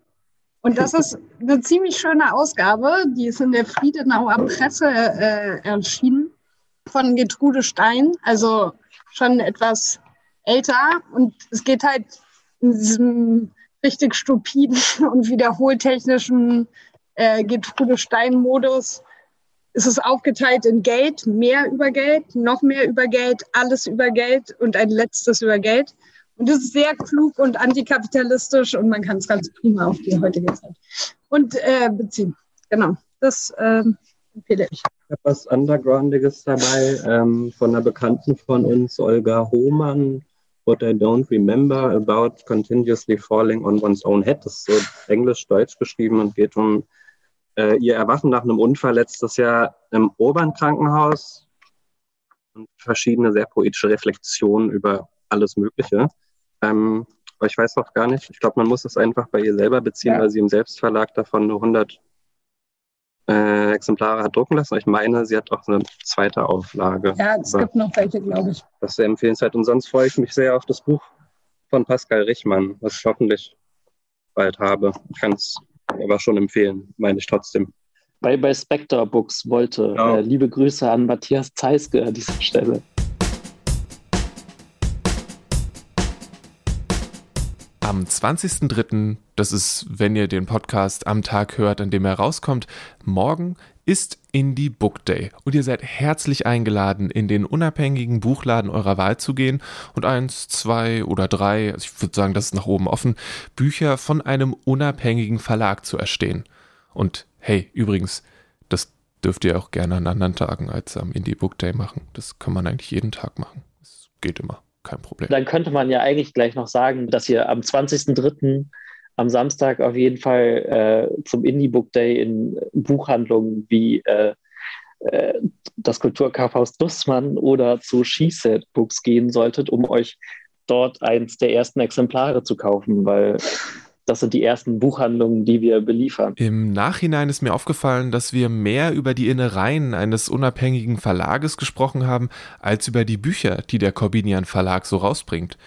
und das ist eine ziemlich schöne Ausgabe. Die ist in der Friedenauer Presse äh, erschienen von Getrude Stein, also schon etwas älter. Und es geht halt in diesem richtig stupiden <laughs> und wiederholtechnischen äh, Getrude Stein-Modus. Es ist aufgeteilt in Geld, mehr über Geld, noch mehr über Geld, alles über Geld und ein letztes über Geld. Und das ist sehr klug und antikapitalistisch und man kann es ganz prima auf die heutige Zeit und äh, beziehen. Genau, das äh, empfehle ich. Ich habe was Undergroundiges dabei ähm, von einer Bekannten von uns, Olga Hohmann. What I Don't Remember About Continuously Falling on One's Own Head. Das ist so englisch-deutsch geschrieben und geht um äh, ihr Erwachen nach einem Unfall letztes Jahr im Urban-Krankenhaus und verschiedene sehr poetische Reflexionen über alles Mögliche. Ähm, aber ich weiß auch gar nicht. Ich glaube, man muss es einfach bei ihr selber beziehen, ja. weil sie im Selbstverlag davon nur 100 äh, Exemplare hat drucken lassen. Ich meine, sie hat auch eine zweite Auflage. Ja, es aber gibt noch welche, glaube ich. Das ist sehr empfehlenswert. Und sonst freue ich mich sehr auf das Buch von Pascal Richmann, was ich hoffentlich bald habe. Ich kann es aber schon empfehlen, meine ich trotzdem. Bei, bei Spectre Books wollte. Genau. Äh, liebe Grüße an Matthias Zeiske an dieser Stelle. Am 20.03., das ist, wenn ihr den Podcast am Tag hört, an dem er rauskommt, morgen ist Indie Book Day und ihr seid herzlich eingeladen, in den unabhängigen Buchladen eurer Wahl zu gehen und eins, zwei oder drei, also ich würde sagen, das ist nach oben offen, Bücher von einem unabhängigen Verlag zu erstehen. Und hey, übrigens, das dürft ihr auch gerne an anderen Tagen als am Indie Book Day machen. Das kann man eigentlich jeden Tag machen. Das geht immer kein Problem. Dann könnte man ja eigentlich gleich noch sagen, dass ihr am 20.03. am Samstag auf jeden Fall äh, zum Indie Book Day in Buchhandlungen wie äh, äh, das Kulturkaufhaus Dussmann oder zu She Said Books gehen solltet, um euch dort eins der ersten Exemplare zu kaufen, weil das sind die ersten Buchhandlungen, die wir beliefern. Im Nachhinein ist mir aufgefallen, dass wir mehr über die Innereien eines unabhängigen Verlages gesprochen haben, als über die Bücher, die der Corbinian Verlag so rausbringt.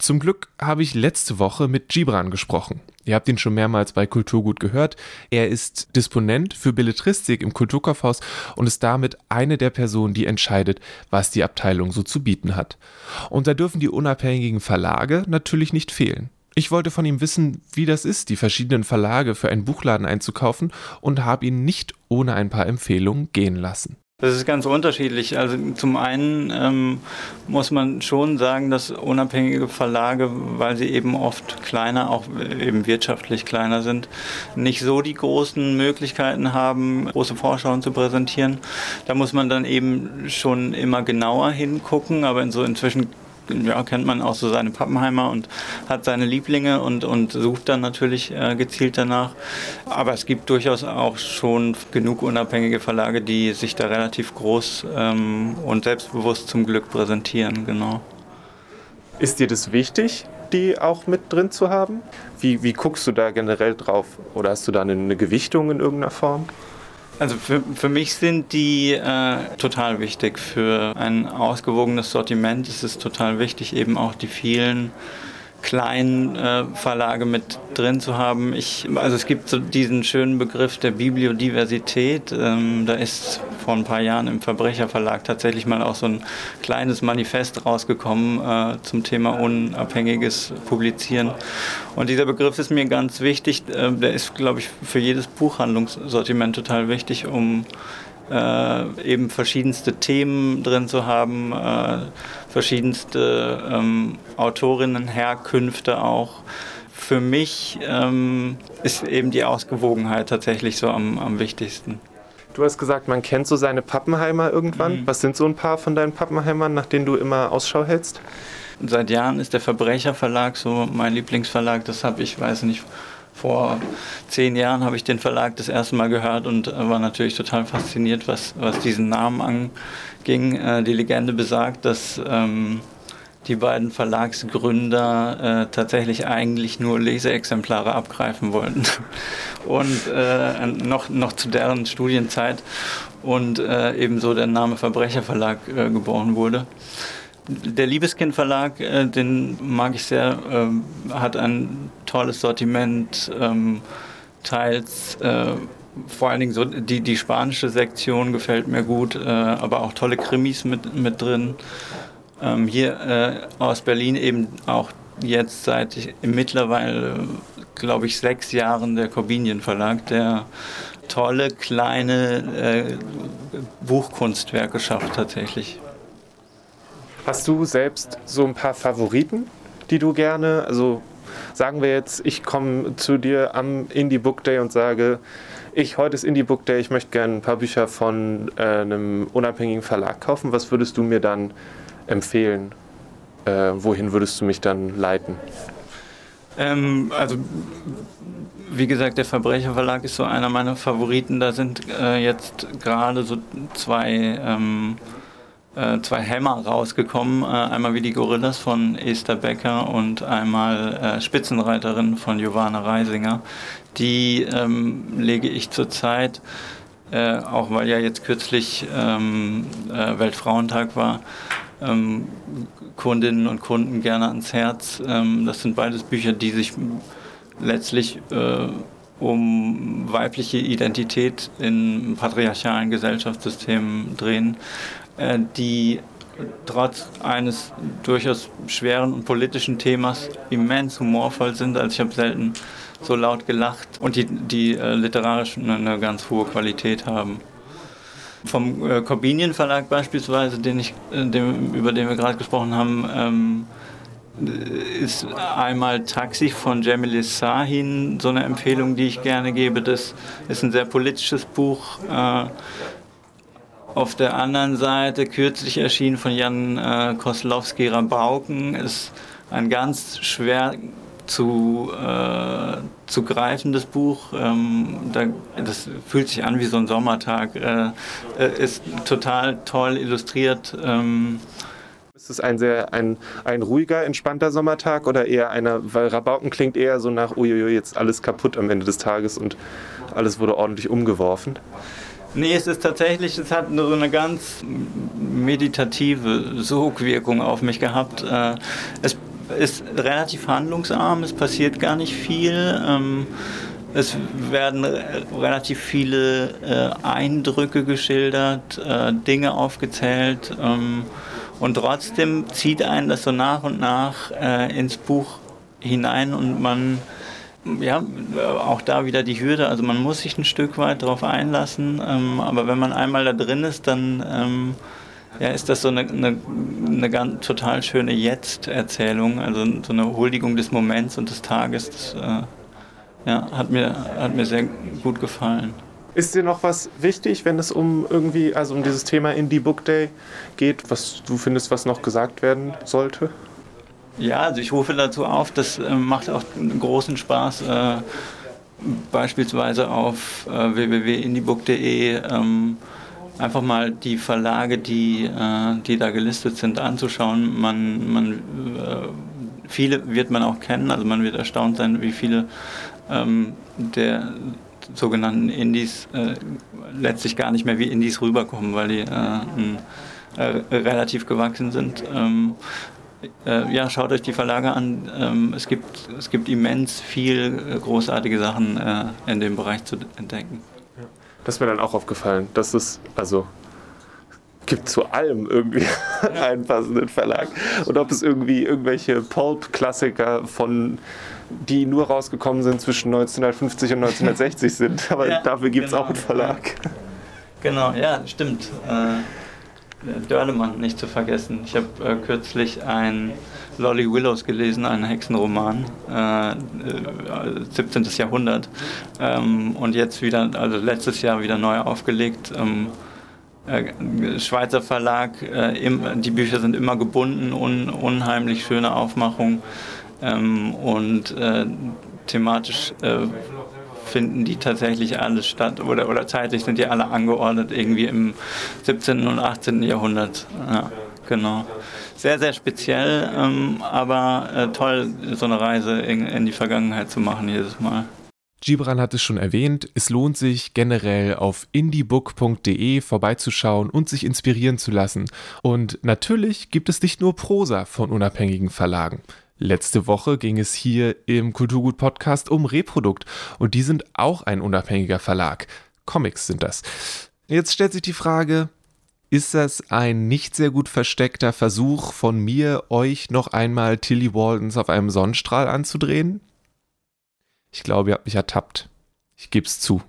Zum Glück habe ich letzte Woche mit Gibran gesprochen. Ihr habt ihn schon mehrmals bei Kulturgut gehört. Er ist Disponent für Belletristik im Kulturkaufhaus und ist damit eine der Personen, die entscheidet, was die Abteilung so zu bieten hat. Und da dürfen die unabhängigen Verlage natürlich nicht fehlen. Ich wollte von ihm wissen, wie das ist, die verschiedenen Verlage für einen Buchladen einzukaufen und habe ihn nicht ohne ein paar Empfehlungen gehen lassen. Das ist ganz unterschiedlich. Also zum einen ähm, muss man schon sagen, dass unabhängige Verlage, weil sie eben oft kleiner, auch eben wirtschaftlich kleiner sind, nicht so die großen Möglichkeiten haben, große Vorschauen zu präsentieren. Da muss man dann eben schon immer genauer hingucken. Aber in so inzwischen ja, kennt man auch so seine Pappenheimer und hat seine Lieblinge und, und sucht dann natürlich äh, gezielt danach. Aber es gibt durchaus auch schon genug unabhängige Verlage, die sich da relativ groß ähm, und selbstbewusst zum Glück präsentieren, genau. Ist dir das wichtig, die auch mit drin zu haben? Wie, wie guckst du da generell drauf? Oder hast du da eine, eine Gewichtung in irgendeiner Form? Also für, für mich sind die äh, total wichtig. Für ein ausgewogenes Sortiment ist es total wichtig, eben auch die vielen kleinen äh, Verlage mit drin zu haben. Ich, also es gibt so diesen schönen Begriff der Bibliodiversität. Ähm, da ist vor ein paar Jahren im Verbrecherverlag tatsächlich mal auch so ein kleines Manifest rausgekommen äh, zum Thema unabhängiges Publizieren. Und dieser Begriff ist mir ganz wichtig. Äh, der ist, glaube ich, für jedes Buchhandlungssortiment total wichtig, um äh, eben verschiedenste Themen drin zu haben, äh, verschiedenste ähm, Autorinnenherkünfte auch. Für mich ähm, ist eben die Ausgewogenheit tatsächlich so am, am wichtigsten. Du hast gesagt, man kennt so seine Pappenheimer irgendwann. Mhm. Was sind so ein paar von deinen Pappenheimern, nach denen du immer Ausschau hältst? Seit Jahren ist der Verbrecherverlag so mein Lieblingsverlag. Das habe ich, weiß nicht, vor zehn Jahren habe ich den Verlag das erste Mal gehört und war natürlich total fasziniert, was, was diesen Namen anging. Äh, die Legende besagt, dass ähm, die beiden Verlagsgründer äh, tatsächlich eigentlich nur Leseexemplare abgreifen wollten. <laughs> Und äh, noch, noch zu deren Studienzeit und äh, ebenso der Name Verbrecherverlag äh, geboren wurde. Der Liebeskind Verlag, äh, den mag ich sehr, äh, hat ein tolles Sortiment, ähm, teils äh, vor allen Dingen so die, die spanische Sektion gefällt mir gut, äh, aber auch tolle Krimis mit, mit drin. Ähm, hier äh, aus Berlin eben auch jetzt seit ich, mittlerweile, glaube ich, sechs Jahren der Corbinian Verlag, der tolle kleine äh, Buchkunstwerke schafft tatsächlich. Hast du selbst so ein paar Favoriten, die du gerne, also sagen wir jetzt, ich komme zu dir am Indie Book Day und sage, ich, heute ist Indie Book Day, ich möchte gerne ein paar Bücher von äh, einem unabhängigen Verlag kaufen. Was würdest du mir dann empfehlen? Äh, wohin würdest du mich dann leiten? Ähm, also wie gesagt, der Verbrecherverlag ist so einer meiner Favoriten. Da sind äh, jetzt gerade so zwei, ähm, äh, zwei Hämmer rausgekommen. Äh, einmal wie die Gorillas von Esther Becker und einmal äh, Spitzenreiterin von Giovanna Reisinger. Die ähm, lege ich zurzeit, äh, auch weil ja jetzt kürzlich ähm, äh, Weltfrauentag war, ähm, Kundinnen und Kunden gerne ans Herz. Ähm, das sind beides Bücher, die sich letztlich äh, um weibliche Identität in patriarchalen Gesellschaftssystemen drehen, äh, die trotz eines durchaus schweren und politischen Themas immens humorvoll sind. Also ich habe selten so laut gelacht und die, die äh, literarisch eine, eine, ganz hohe Qualität haben. Vom äh, Corbinian Verlag beispielsweise, den ich, äh, dem, über den wir gerade gesprochen haben, ähm, ist einmal Taxi von Jamil Sahin, so eine Empfehlung, die ich gerne gebe. Das ist ein sehr politisches Buch. Äh, auf der anderen Seite, kürzlich erschienen von Jan äh, Koslowski Rabauken, ist ein ganz schwer zu, äh, zu greifendes Buch. Ähm, da, das fühlt sich an wie so ein Sommertag. Äh, äh ist total toll illustriert. Ähm, ist es ein sehr ein, ein ruhiger, entspannter Sommertag oder eher einer, weil Rabauken klingt eher so nach, uiuiui, jetzt alles kaputt am Ende des Tages und alles wurde ordentlich umgeworfen? Nee, es ist tatsächlich, es hat so eine ganz meditative Sogwirkung auf mich gehabt. Äh, es ist relativ handlungsarm, es passiert gar nicht viel. Ähm, es werden relativ viele äh, Eindrücke geschildert, äh, Dinge aufgezählt. Ähm, und trotzdem zieht einen das so nach und nach ins Buch hinein und man, ja, auch da wieder die Hürde, also man muss sich ein Stück weit darauf einlassen, ähm, aber wenn man einmal da drin ist, dann ähm, ja, ist das so eine, eine, eine ganz, total schöne Jetzt-Erzählung, also so eine Huldigung des Moments und des Tages. Das, äh, ja, hat mir, hat mir sehr gut gefallen. Ist dir noch was wichtig, wenn es um irgendwie, also um dieses Thema Indie Book Day geht, was du findest, was noch gesagt werden sollte? Ja, also ich rufe dazu auf, das äh, macht auch großen Spaß, äh, beispielsweise auf äh, www.indiebook.de ähm, einfach mal die Verlage, die, die da gelistet sind, anzuschauen. Man, man, viele wird man auch kennen, also man wird erstaunt sein, wie viele ähm, der sogenannten Indies letztlich gar nicht mehr wie Indies rüberkommen, weil die relativ gewachsen sind. Ähm, äh, ja, schaut euch die Verlage an. Ähm, es, gibt, es gibt immens viel äh, großartige Sachen äh, in dem Bereich zu entdecken. Das ist mir dann auch aufgefallen, dass es, also gibt zu allem irgendwie <laughs> einen passenden Verlag. Und ob es irgendwie irgendwelche Pulp-Klassiker von die nur rausgekommen sind zwischen 1950 und 1960 <laughs> sind. Aber ja, dafür gibt es genau. auch einen Verlag. Genau, ja, stimmt. Äh, Dörlemann nicht zu vergessen. Ich habe äh, kürzlich ein Lolly Willows gelesen, einen Hexenroman, äh, 17. Äh, Jahrhundert. Ähm, und jetzt wieder, also letztes Jahr wieder neu aufgelegt. Ähm, äh, Schweizer Verlag, äh, im, die Bücher sind immer gebunden, un, unheimlich schöne Aufmachung. Ähm, und thematisch finden die tatsächlich alle statt oder, oder zeitlich sind die alle angeordnet irgendwie im 17. und 18. Jahrhundert. Ja, genau. Sehr, sehr speziell, ähm, aber äh, toll, so eine Reise in, in die Vergangenheit zu machen jedes Mal. Gibran hat es schon erwähnt, es lohnt sich generell auf indiebook.de vorbeizuschauen und sich inspirieren zu lassen. Und natürlich gibt es nicht nur Prosa von unabhängigen Verlagen. Letzte Woche ging es hier im Kulturgut Podcast um Reprodukt und die sind auch ein unabhängiger Verlag. Comics sind das. Jetzt stellt sich die Frage, ist das ein nicht sehr gut versteckter Versuch von mir, euch noch einmal Tilly Waldens auf einem Sonnenstrahl anzudrehen? Ich glaube, ihr habt mich ertappt. Ich geb's zu.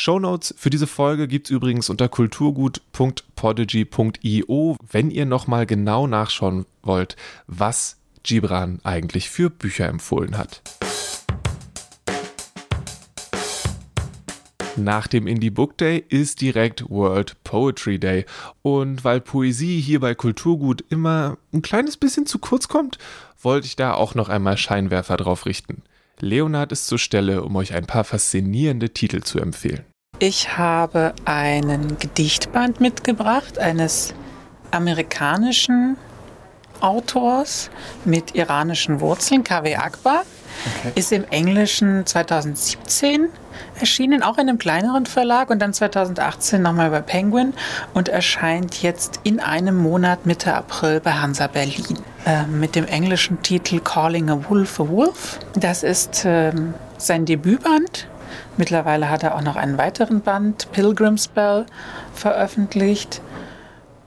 Shownotes für diese Folge gibt es übrigens unter kulturgut.podigy.io, wenn ihr nochmal genau nachschauen wollt, was Gibran eigentlich für Bücher empfohlen hat. Nach dem Indie Book Day ist direkt World Poetry Day. Und weil Poesie hier bei Kulturgut immer ein kleines bisschen zu kurz kommt, wollte ich da auch noch einmal Scheinwerfer drauf richten. Leonard ist zur Stelle, um euch ein paar faszinierende Titel zu empfehlen. Ich habe einen Gedichtband mitgebracht eines amerikanischen Autors mit iranischen Wurzeln, K.W. Akbar. Okay. Ist im Englischen 2017 erschienen, auch in einem kleineren Verlag und dann 2018 nochmal bei Penguin und erscheint jetzt in einem Monat Mitte April bei Hansa Berlin äh, mit dem englischen Titel Calling a Wolf a Wolf. Das ist äh, sein Debütband. Mittlerweile hat er auch noch einen weiteren Band, Pilgrim's Bell, veröffentlicht.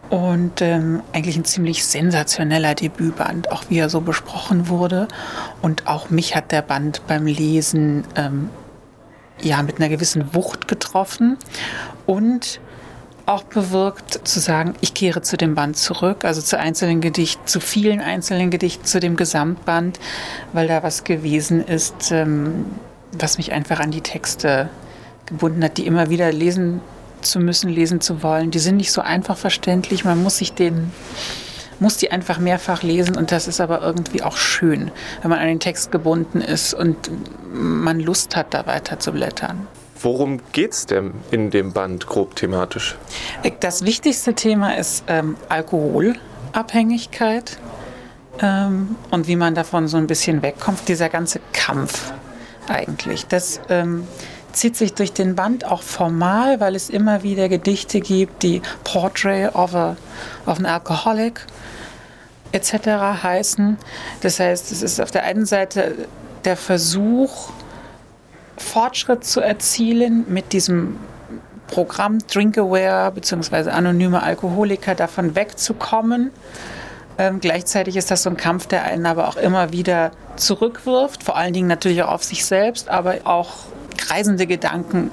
Und ähm, eigentlich ein ziemlich sensationeller Debütband, auch wie er so besprochen wurde. Und auch mich hat der Band beim Lesen ähm, ja mit einer gewissen Wucht getroffen und auch bewirkt zu sagen, ich kehre zu dem Band zurück, also zu einzelnen Gedichten, zu vielen einzelnen Gedichten, zu dem Gesamtband, weil da was gewesen ist, ähm, was mich einfach an die Texte gebunden hat, die immer wieder lesen zu müssen, lesen zu wollen. Die sind nicht so einfach verständlich. Man muss sich den muss die einfach mehrfach lesen und das ist aber irgendwie auch schön, wenn man an den Text gebunden ist und man Lust hat, da weiter zu blättern. Worum geht es denn in dem Band grob thematisch? Das wichtigste Thema ist ähm, Alkoholabhängigkeit ähm, und wie man davon so ein bisschen wegkommt. Dieser ganze Kampf eigentlich. Das ähm, zieht sich durch den Band auch formal, weil es immer wieder Gedichte gibt, die Portrait of, a, of an Alcoholic etc. heißen. Das heißt, es ist auf der einen Seite der Versuch, Fortschritt zu erzielen mit diesem Programm Drinkaware bzw. anonyme Alkoholiker davon wegzukommen. Ähm, gleichzeitig ist das so ein Kampf, der einen aber auch immer wieder zurückwirft, vor allen Dingen natürlich auch auf sich selbst, aber auch kreisende Gedanken,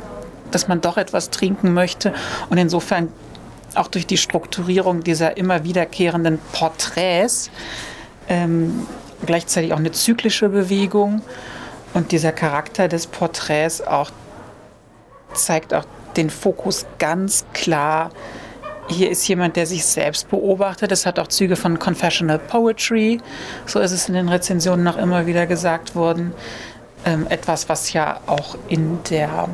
dass man doch etwas trinken möchte. Und insofern auch durch die Strukturierung dieser immer wiederkehrenden Porträts ähm, gleichzeitig auch eine zyklische Bewegung. Und dieser Charakter des Porträts auch zeigt auch den Fokus ganz klar. Hier ist jemand, der sich selbst beobachtet. Es hat auch Züge von Confessional Poetry. So ist es in den Rezensionen noch immer wieder gesagt worden ähm, etwas, was ja auch in der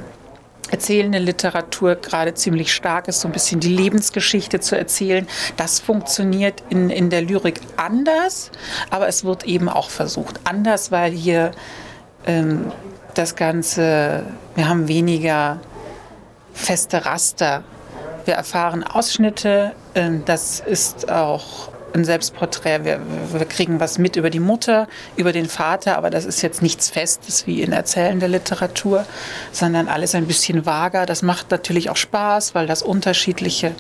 erzählenden Literatur gerade ziemlich stark ist, so ein bisschen die Lebensgeschichte zu erzählen. Das funktioniert in, in der Lyrik anders, aber es wird eben auch versucht. Anders, weil hier ähm, das Ganze, wir haben weniger feste Raster. Wir erfahren Ausschnitte, ähm, das ist auch ein Selbstporträt. Wir, wir, kriegen was mit über die Mutter, über den Vater, aber das ist jetzt nichts Festes wie in erzählender Literatur, sondern alles ein bisschen vager. Das macht natürlich auch Spaß, weil das unterschiedliche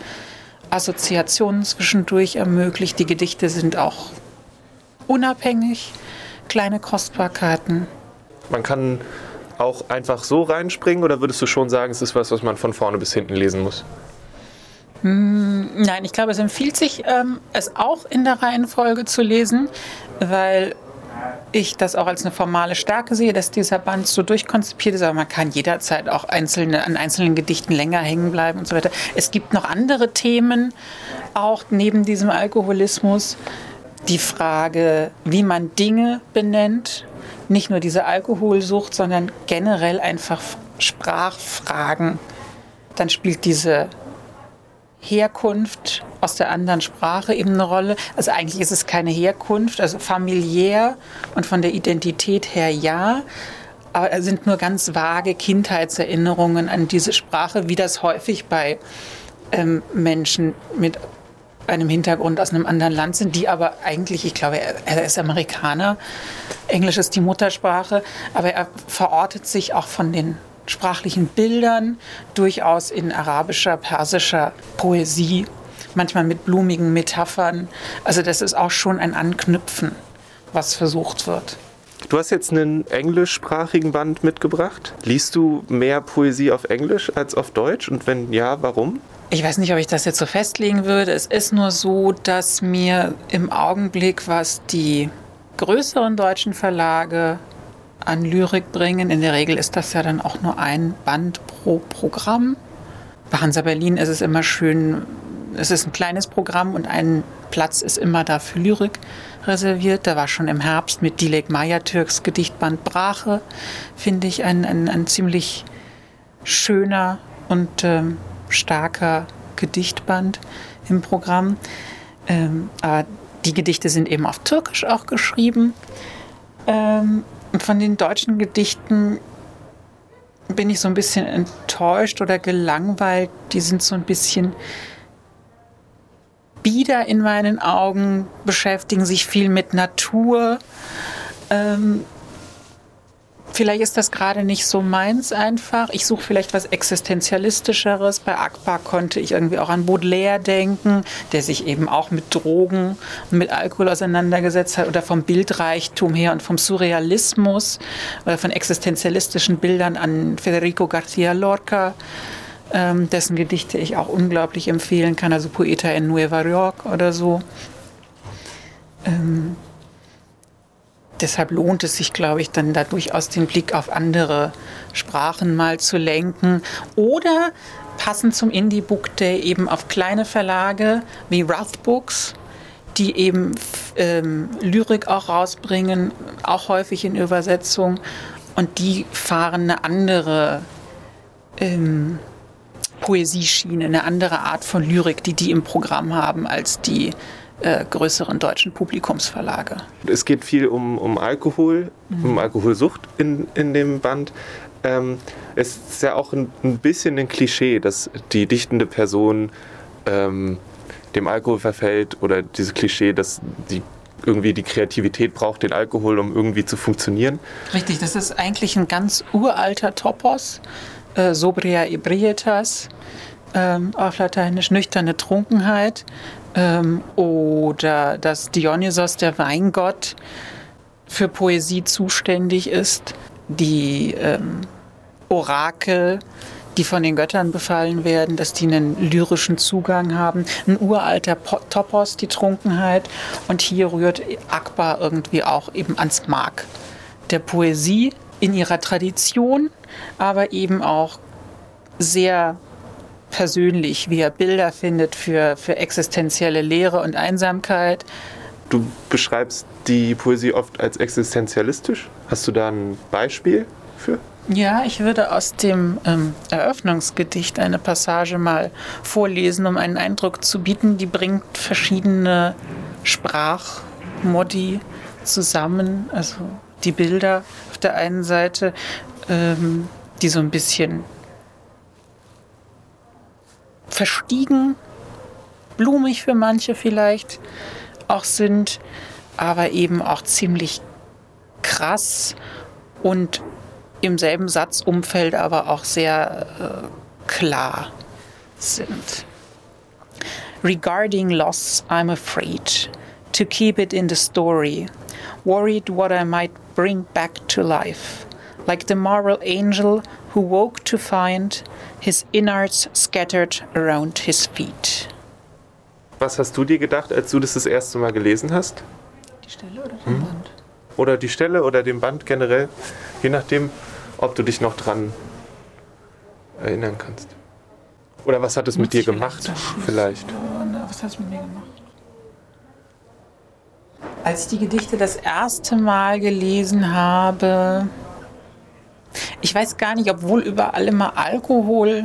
Assoziationen zwischendurch ermöglicht. Die Gedichte sind auch unabhängig, kleine Kostbarkeiten. Man kann auch einfach so reinspringen oder würdest du schon sagen, es ist was, was man von vorne bis hinten lesen muss? Hm, nein, ich glaube, es empfiehlt sich, ähm, es auch in der Reihenfolge zu lesen, weil ich das auch als eine formale Stärke sehe, dass dieser Band so durchkonzipiert ist, aber man kann jederzeit auch einzelne, an einzelnen Gedichten länger hängen bleiben und so weiter. Es gibt noch andere Themen, auch neben diesem Alkoholismus. Die Frage, wie man Dinge benennt, nicht nur diese Alkoholsucht, sondern generell einfach Sprachfragen. Dann spielt diese Herkunft aus der anderen Sprache eben eine Rolle. Also eigentlich ist es keine Herkunft, also familiär und von der Identität her ja. Aber es sind nur ganz vage Kindheitserinnerungen an diese Sprache, wie das häufig bei ähm, Menschen mit einem Hintergrund aus einem anderen Land sind, die aber eigentlich, ich glaube, er ist Amerikaner, Englisch ist die Muttersprache, aber er verortet sich auch von den sprachlichen Bildern, durchaus in arabischer, persischer Poesie, manchmal mit blumigen Metaphern. Also das ist auch schon ein Anknüpfen, was versucht wird. Du hast jetzt einen englischsprachigen Band mitgebracht. Liest du mehr Poesie auf Englisch als auf Deutsch? Und wenn ja, warum? Ich weiß nicht, ob ich das jetzt so festlegen würde. Es ist nur so, dass mir im Augenblick, was die größeren deutschen Verlage an Lyrik bringen. In der Regel ist das ja dann auch nur ein Band pro Programm. Bei Hansa Berlin ist es immer schön, es ist ein kleines Programm und ein Platz ist immer da für Lyrik reserviert. Da war schon im Herbst mit Dilek Türks Gedichtband Brache, finde ich, ein, ein, ein ziemlich schöner und ähm, starker Gedichtband im Programm. Ähm, aber die Gedichte sind eben auf Türkisch auch geschrieben. Ähm, von den deutschen Gedichten bin ich so ein bisschen enttäuscht oder gelangweilt. Die sind so ein bisschen bieder in meinen Augen, beschäftigen sich viel mit Natur. Ähm, Vielleicht ist das gerade nicht so meins einfach. Ich suche vielleicht was Existenzialistischeres. Bei Akbar konnte ich irgendwie auch an Baudelaire denken, der sich eben auch mit Drogen und mit Alkohol auseinandergesetzt hat oder vom Bildreichtum her und vom Surrealismus oder von existenzialistischen Bildern an Federico García Lorca. Ähm, dessen Gedichte ich auch unglaublich empfehlen kann, also Poeta in Nueva York oder so. Deshalb lohnt es sich, glaube ich, dann da durchaus den Blick auf andere Sprachen mal zu lenken. Oder passend zum Indie Book Day eben auf kleine Verlage wie Rough Books, die eben ähm, Lyrik auch rausbringen, auch häufig in Übersetzung. Und die fahren eine andere ähm, Poesieschiene, eine andere Art von Lyrik, die die im Programm haben, als die äh, größeren deutschen Publikumsverlage. Es geht viel um, um Alkohol, mhm. um Alkoholsucht in, in dem Band. Ähm, es ist ja auch ein, ein, bisschen ein Klischee, dass die dichtende Person ähm, dem Alkohol verfällt oder dieses Klischee, dass die irgendwie die Kreativität braucht, den Alkohol, um irgendwie zu funktionieren. Richtig, das ist eigentlich ein ganz uralter Topos, äh, Sobria ebrietas, ähm, auf Lateinisch nüchterne Trunkenheit ähm, oder dass Dionysos, der Weingott, für Poesie zuständig ist, die ähm, Orakel, die von den Göttern befallen werden, dass die einen lyrischen Zugang haben. Ein uralter Topos, die Trunkenheit. Und hier rührt Akbar irgendwie auch eben ans Mark der Poesie in ihrer Tradition, aber eben auch sehr persönlich, wie er Bilder findet für, für existenzielle Leere und Einsamkeit. Du beschreibst die Poesie oft als existenzialistisch. Hast du da ein Beispiel für? Ja, ich würde aus dem ähm, Eröffnungsgedicht eine Passage mal vorlesen, um einen Eindruck zu bieten. Die bringt verschiedene Sprachmodi zusammen, also die Bilder auf der einen Seite, ähm, die so ein bisschen verstiegen, blumig für manche vielleicht auch sind, aber eben auch ziemlich krass und im selben Satzumfeld aber auch sehr äh, klar sind. Regarding loss, I'm afraid to keep it in the story, worried what I might bring back to life, like the moral angel who woke to find his innards scattered around his feet. Was hast du dir gedacht, als du das das erste Mal gelesen hast? Die Stelle oder den hm? Band? Oder die Stelle oder den Band generell, je nachdem, ob du dich noch dran erinnern kannst. Oder was hat es mit dir gemacht, vielleicht? Was hat es mit mir gemacht? Als ich die Gedichte das erste Mal gelesen habe, ich weiß gar nicht, obwohl überall immer Alkohol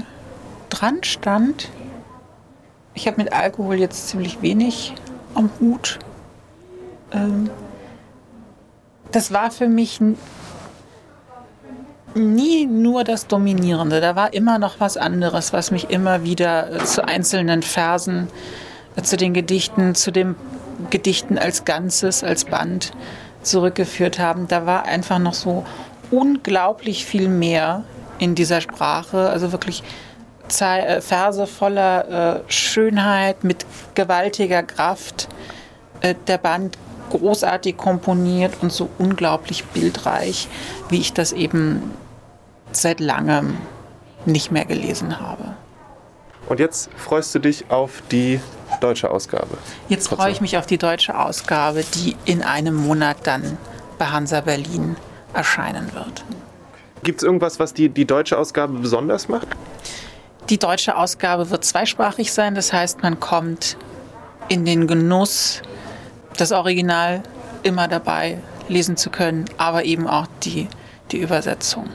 dran stand. Ich habe mit Alkohol jetzt ziemlich wenig am Hut. Ähm, das war für mich nie nur das Dominierende. Da war immer noch was anderes, was mich immer wieder äh, zu einzelnen Versen, äh, zu den Gedichten, zu den Gedichten als Ganzes, als Band zurückgeführt haben. Da war einfach noch so unglaublich viel mehr in dieser Sprache. Also wirklich äh, Verse voller äh, Schönheit, mit gewaltiger Kraft. Äh, der Band großartig komponiert und so unglaublich bildreich, wie ich das eben seit langem nicht mehr gelesen habe. Und jetzt freust du dich auf die deutsche Ausgabe? Jetzt freue ich mich auf die deutsche Ausgabe, die in einem Monat dann bei Hansa Berlin erscheinen wird. Gibt es irgendwas, was die, die deutsche Ausgabe besonders macht? Die deutsche Ausgabe wird zweisprachig sein, das heißt, man kommt in den Genuss, das Original immer dabei lesen zu können, aber eben auch die, die Übersetzung.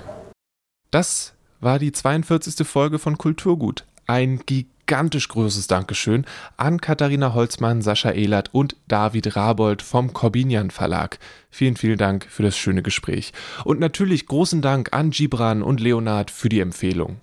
Das war die 42. Folge von Kulturgut. Ein gigantisch großes Dankeschön an Katharina Holzmann, Sascha Ehlert und David Rabold vom Corbinian Verlag. Vielen, vielen Dank für das schöne Gespräch. Und natürlich großen Dank an Gibran und Leonard für die Empfehlung.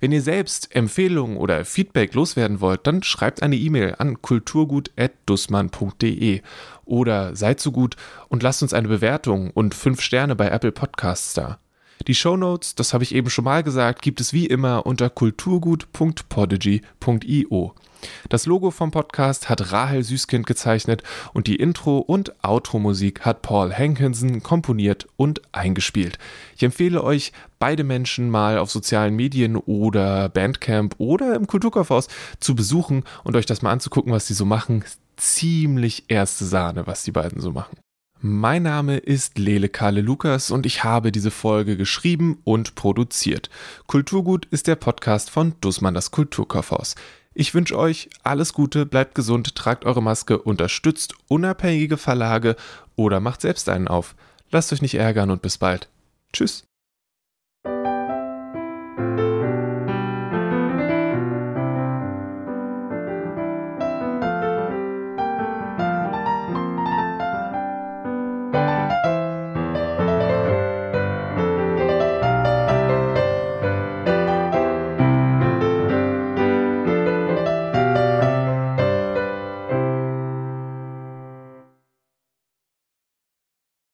Wenn ihr selbst Empfehlungen oder Feedback loswerden wollt, dann schreibt eine E-Mail an kulturgut.dussmann.de oder seid so gut und lasst uns eine Bewertung und fünf Sterne bei Apple Podcasts da. Die Shownotes, das habe ich eben schon mal gesagt, gibt es wie immer unter kulturgut.podigy.io. Das Logo vom Podcast hat Rahel Süßkind gezeichnet und die Intro- und Outro-Musik hat Paul Hankinson komponiert und eingespielt. Ich empfehle euch, beide Menschen mal auf sozialen Medien oder Bandcamp oder im Kulturkaufhaus zu besuchen und euch das mal anzugucken, was sie so machen. Ziemlich erste Sahne, was die beiden so machen. Mein Name ist Lele Kalle Lukas und ich habe diese Folge geschrieben und produziert. Kulturgut ist der Podcast von Dussmann das Kulturkaufhaus. Ich wünsche euch alles Gute, bleibt gesund, tragt eure Maske, unterstützt unabhängige Verlage oder macht selbst einen auf. Lasst euch nicht ärgern und bis bald. Tschüss.